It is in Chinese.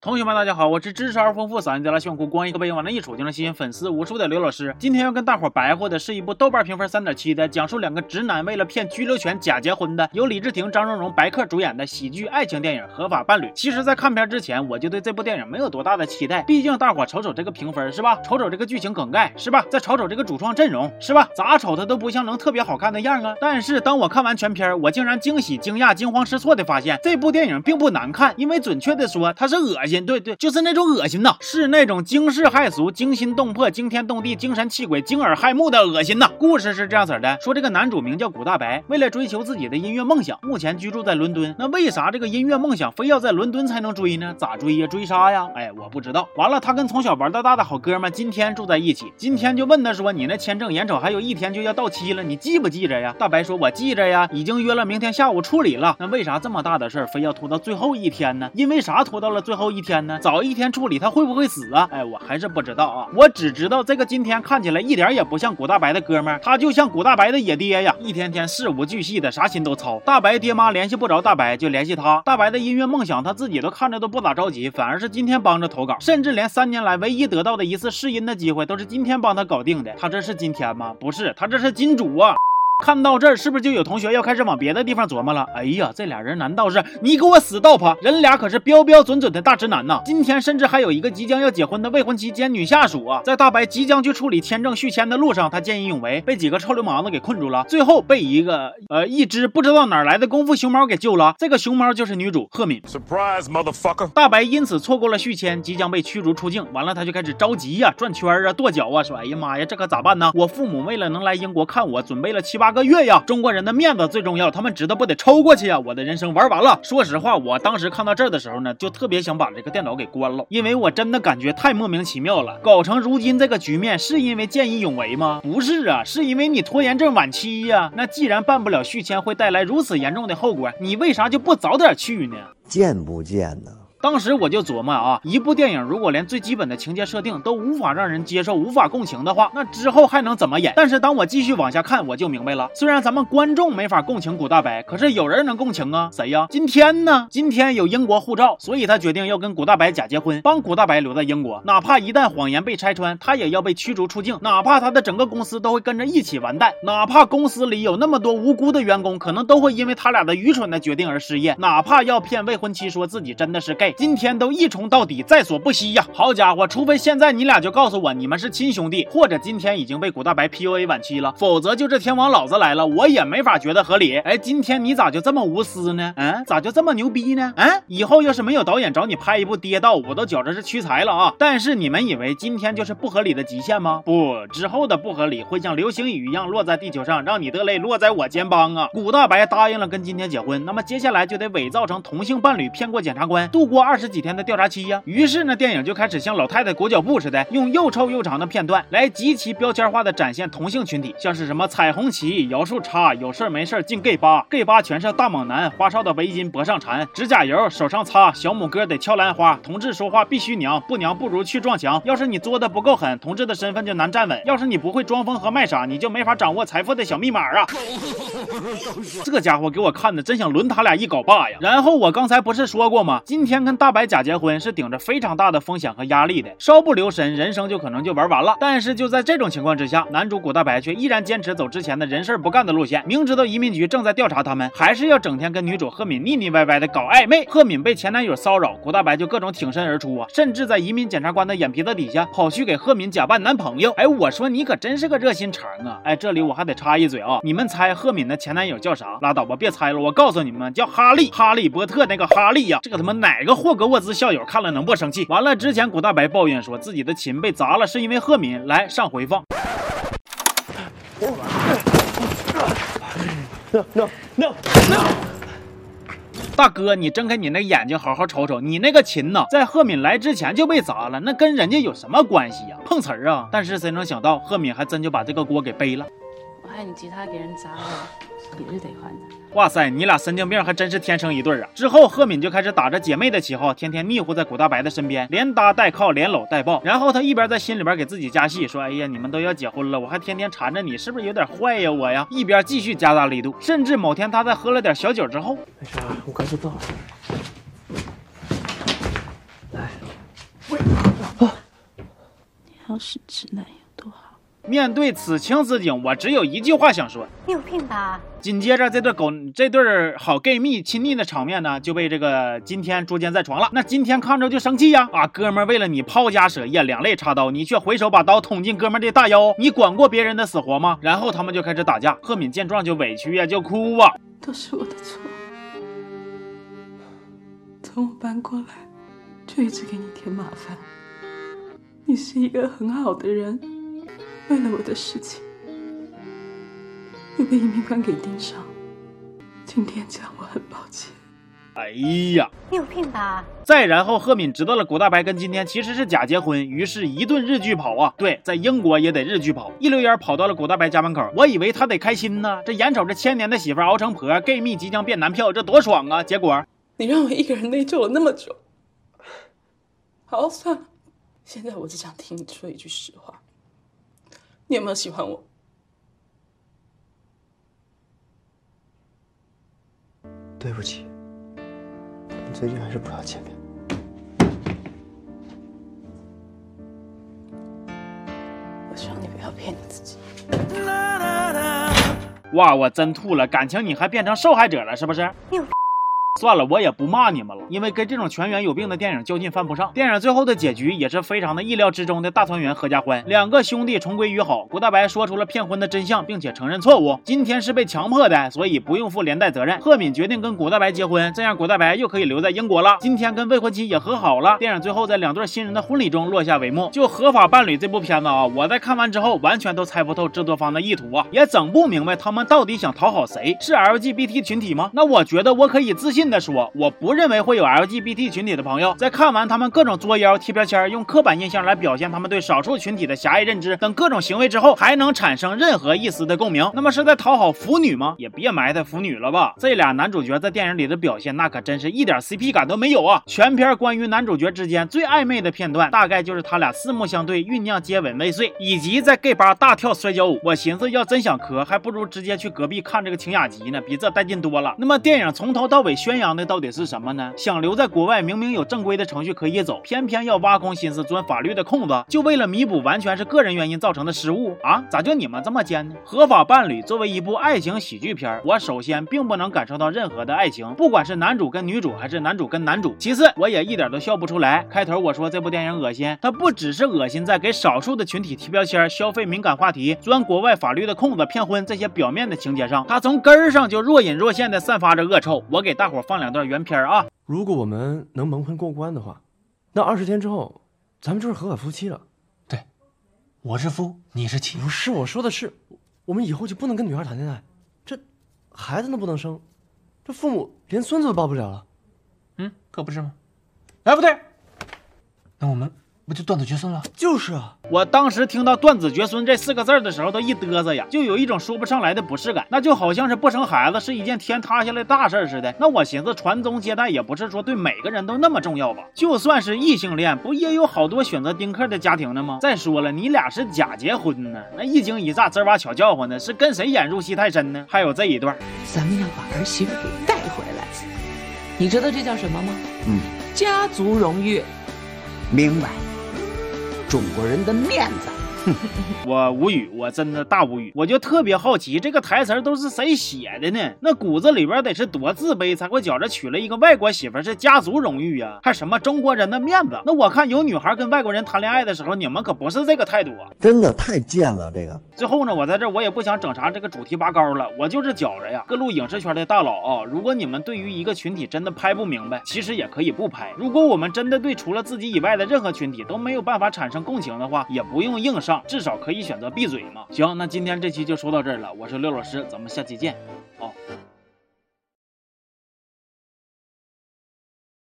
同学们，大家好，我是知识而丰富、嗓音贼拉炫酷、光一个背影往那一杵就能吸引粉丝无数的刘老师。今天要跟大伙白活的是一部豆瓣评分三点七的，讲述两个直男为了骗居留权假结婚的，由李治廷、张荣荣、白客主演的喜剧爱情电影《合法伴侣》。其实，在看片之前，我就对这部电影没有多大的期待，毕竟大伙瞅瞅这个评分是吧？瞅瞅这个剧情梗概是吧？再瞅瞅这个主创阵容是吧？咋瞅它都不像能特别好看的样啊！但是当我看完全片，我竟然惊喜、惊讶、惊慌失措的发现，这部电影并不难看，因为准确的说，它是恶心。对对，就是那。种恶心呐，是那种惊世骇俗、惊心动魄、惊天动地、精神气鬼、惊耳骇目的恶心呐。故事是这样子的：说这个男主名叫古大白，为了追求自己的音乐梦想，目前居住在伦敦。那为啥这个音乐梦想非要在伦敦才能追呢？咋追呀？追杀呀？哎，我不知道。完了，他跟从小玩到大的好哥们今天住在一起。今天就问他说：“你那签证眼瞅还有一天就要到期了，你记不记着呀？”大白说：“我记着呀，已经约了明天下午处理了。”那为啥这么大的事儿非要拖到最后一天呢？因为啥拖到了最后一一天呢？早一天处理他会不会？会死啊！哎，我还是不知道啊。我只知道这个今天看起来一点也不像古大白的哥们儿，他就像古大白的野爹呀，一天天事无巨细的，啥心都操。大白爹妈联系不着大白，就联系他。大白的音乐梦想，他自己都看着都不咋着急，反而是今天帮着投稿，甚至连三年来唯一得到的一次试音的机会，都是今天帮他搞定的。他这是今天吗？不是，他这是金主啊。看到这儿，是不是就有同学要开始往别的地方琢磨了？哎呀，这俩人难道是你给我死道婆？人俩可是标标准准的大直男呐！今天甚至还有一个即将要结婚的未婚妻兼女下属啊，在大白即将去处理签证续签的路上，他见义勇为，被几个臭流氓子给困住了，最后被一个呃一只不知道哪来的功夫熊猫给救了。这个熊猫就是女主赫敏。Surprise motherfucker！大白因此错过了续签，即将被驱逐出境。完了，他就开始着急呀，转圈啊，跺脚啊，说：“哎呀妈呀，这可咋办呢？我父母为了能来英国看我，准备了七八。”八个月呀，中国人的面子最重要，他们知道不得抽过去呀！我的人生玩完了。说实话，我当时看到这儿的时候呢，就特别想把这个电脑给关了，因为我真的感觉太莫名其妙了。搞成如今这个局面，是因为见义勇为吗？不是啊，是因为你拖延症晚期呀。那既然办不了续签，会带来如此严重的后果，你为啥就不早点去呢？贱不贱呢？当时我就琢磨啊，一部电影如果连最基本的情节设定都无法让人接受、无法共情的话，那之后还能怎么演？但是当我继续往下看，我就明白了。虽然咱们观众没法共情古大白，可是有人能共情啊，谁呀？今天呢？今天有英国护照，所以他决定要跟古大白假结婚，帮古大白留在英国。哪怕一旦谎言被拆穿，他也要被驱逐出境，哪怕他的整个公司都会跟着一起完蛋，哪怕公司里有那么多无辜的员工，可能都会因为他俩的愚蠢的决定而失业，哪怕要骗未婚妻说自己真的是 gay，今天都一。冲到底，在所不惜呀！好家伙，除非现在你俩就告诉我你们是亲兄弟，或者今天已经被古大白 PUA 晚期了，否则就这天王老子来了，我也没法觉得合理。哎，今天你咋就这么无私呢？嗯，咋就这么牛逼呢？嗯，以后要是没有导演找你拍一部跌道，我都觉着是屈才了啊！但是你们以为今天就是不合理的极限吗？不，之后的不合理会像流星雨一样落在地球上，让你的泪落在我肩膀啊！古大白答应了跟今天结婚，那么接下来就得伪造成同性伴侣，骗过检察官，度过过二十几天的调。查期呀，于是呢，电影就开始像老太太裹脚布似的，用又臭又长的片段来极其标签化的展现同性群体，像是什么彩虹旗、摇树叉，有事没事进 gay 吧，gay 吧全是大猛男，花哨的围巾脖上缠，指甲油手上擦，小拇哥得敲兰花，同志说话必须娘，不娘不如去撞墙。要是你作的不够狠，同志的身份就难站稳。要是你不会装疯和卖傻，你就没法掌握财富的小密码啊！这家伙给我看的，真想抡他俩一镐把呀！然后我刚才不是说过吗？今天跟大白假结婚。是顶着非常大的风险和压力的，稍不留神，人生就可能就玩完了。但是就在这种情况之下，男主古大白却依然坚持走之前的人事不干的路线，明知道移民局正在调查他们，还是要整天跟女主赫敏腻腻歪歪的搞暧昧。赫敏被前男友骚扰，古大白就各种挺身而出啊，甚至在移民检察官的眼皮子底下跑去给赫敏假扮男朋友。哎，我说你可真是个热心肠啊！哎，这里我还得插一嘴啊，你们猜赫敏的前男友叫啥？拉倒吧，别猜了，我告诉你们，叫哈利，哈利波特那个哈利呀。这个他妈哪个霍格沃兹校友？看了能不生气？完了，之前古大白抱怨说自己的琴被砸了，是因为赫敏来上回放。No no no no！大哥，你睁开你那眼睛，好好瞅瞅，你那个琴呢，在赫敏来之前就被砸了，那跟人家有什么关系呀？碰瓷儿啊！但是谁能想到，赫敏还真就把这个锅给背了。我害你吉他给人砸了，也是得还的。哇塞，你俩神经病还真是天生一对啊！之后，贺敏就开始打着姐妹的旗号，天天腻乎在古大白的身边，连搭带靠，连搂带抱。然后，他一边在心里边给自己加戏，说：“哎呀，你们都要结婚了，我还天天缠着你，是不是有点坏呀我呀？”一边继续加大力度。甚至某天，他在喝了点小酒之后，没啥，我刚就到了。来，喂，你好，是志磊。面对此情此景，我只有一句话想说：你有病吧？紧接着，这对狗这对好 gay 蜜亲昵的场面呢，就被这个今天捉奸在床了。那今天看着就生气呀！啊，哥们为了你抛家舍业，两肋插刀，你却回手把刀捅进哥们的大腰，你管过别人的死活吗？然后他们就开始打架。贺敏见状就委屈呀，就哭啊，都是我的错。从我搬过来，就一直给你添麻烦。你是一个很好的人。为了我的事情，又被移民官给盯上。今天这样，我很抱歉。哎呀，你有病吧！再然后，贺敏知道了古大白跟今天其实是假结婚，于是一顿日剧跑啊！对，在英国也得日剧跑，一溜烟跑到了古大白家门口。我以为他得开心呢，这眼瞅着千年的媳妇熬成婆，gay 蜜即将变男票，这多爽啊！结果你让我一个人内疚了那么久。好，算了，现在我只想听你说一句实话。你有没有喜欢我？对不起，你最近还是不要见面。我希望你不要骗你自己。哇，我真吐了，感情你还变成受害者了，是不是？算了，我也不骂你们了，因为跟这种全员有病的电影较劲犯不上。电影最后的结局也是非常的意料之中的大团圆，合家欢，两个兄弟重归于好。古大白说出了骗婚的真相，并且承认错误。今天是被强迫的，所以不用负连带责任。贺敏决定跟古大白结婚，这样古大白又可以留在英国了。今天跟未婚妻也和好了。电影最后在两对新人的婚礼中落下帷幕。就合法伴侣这部片子啊，我在看完之后完全都猜不透制作方的意图啊，也整不明白他们到底想讨好谁？是 LGBT 群体吗？那我觉得我可以自信的说，我不。认为会有 LGBT 群体的朋友，在看完他们各种作妖、贴标签、用刻板印象来表现他们对少数群体的狭隘认知等各种行为之后，还能产生任何一丝的共鸣，那么是在讨好腐女吗？也别埋汰腐女了吧！这俩男主角在电影里的表现，那可真是一点 CP 感都没有啊！全片关于男主角之间最暧昧的片段，大概就是他俩四目相对酝酿接吻未遂，以及在 gay 吧大跳摔跤舞。我寻思要真想磕，还不如直接去隔壁看这个清雅集呢，比这带劲多了。那么电影从头到尾宣扬的到底是什么？呢？想留在国外，明明有正规的程序可以走，偏偏要挖空心思钻法律的空子，就为了弥补完全是个人原因造成的失误啊？咋就你们这么奸呢？合法伴侣作为一部爱情喜剧片，我首先并不能感受到任何的爱情，不管是男主跟女主，还是男主跟男主。其次，我也一点都笑不出来。开头我说这部电影恶心，它不只是恶心在给少数的群体贴标签、消费敏感话题、钻国外法律的空子、骗婚这些表面的情节上，它从根儿上就若隐若现的散发着恶臭。我给大伙放两段原片啊。如果我们能蒙混过关的话，那二十天之后，咱们就是合法夫妻了。对，我是夫，你是妻。不是，我说的是，我们以后就不能跟女孩谈恋爱，这孩子都不能生，这父母连孙子都抱不了了。嗯，可不是吗？哎，不对，那我们。不就断子绝孙了？就是啊！我当时听到“断子绝孙”这四个字的时候，都一嘚瑟呀，就有一种说不上来的不适感。那就好像是不生孩子是一件天塌下来大事似的。那我寻思，传宗接代也不是说对每个人都那么重要吧？就算是异性恋，不也有好多选择丁克的家庭呢吗？再说了，你俩是假结婚呢，那一惊一乍，吱哇巧叫唤的，是跟谁演入戏太深呢？还有这一段，咱们要把儿媳妇给带回来，你知道这叫什么吗？嗯，家族荣誉。明白。中国人的面子。我无语，我真的大无语。我就特别好奇，这个台词都是谁写的呢？那骨子里边得是多自卑，才会觉着娶了一个外国媳妇是家族荣誉呀？还什么中国人的面子？那我看有女孩跟外国人谈恋爱的时候，你们可不是这个态度啊！真的太贱了，这个。最后呢，我在这我也不想整啥这个主题拔高了，我就是觉着呀，各路影视圈的大佬啊，如果你们对于一个群体真的拍不明白，其实也可以不拍。如果我们真的对除了自己以外的任何群体都没有办法产生共情的话，也不用硬上，至少可以选择闭嘴嘛。行，那今天这期就说到这儿了，我是刘老师，咱们下期见，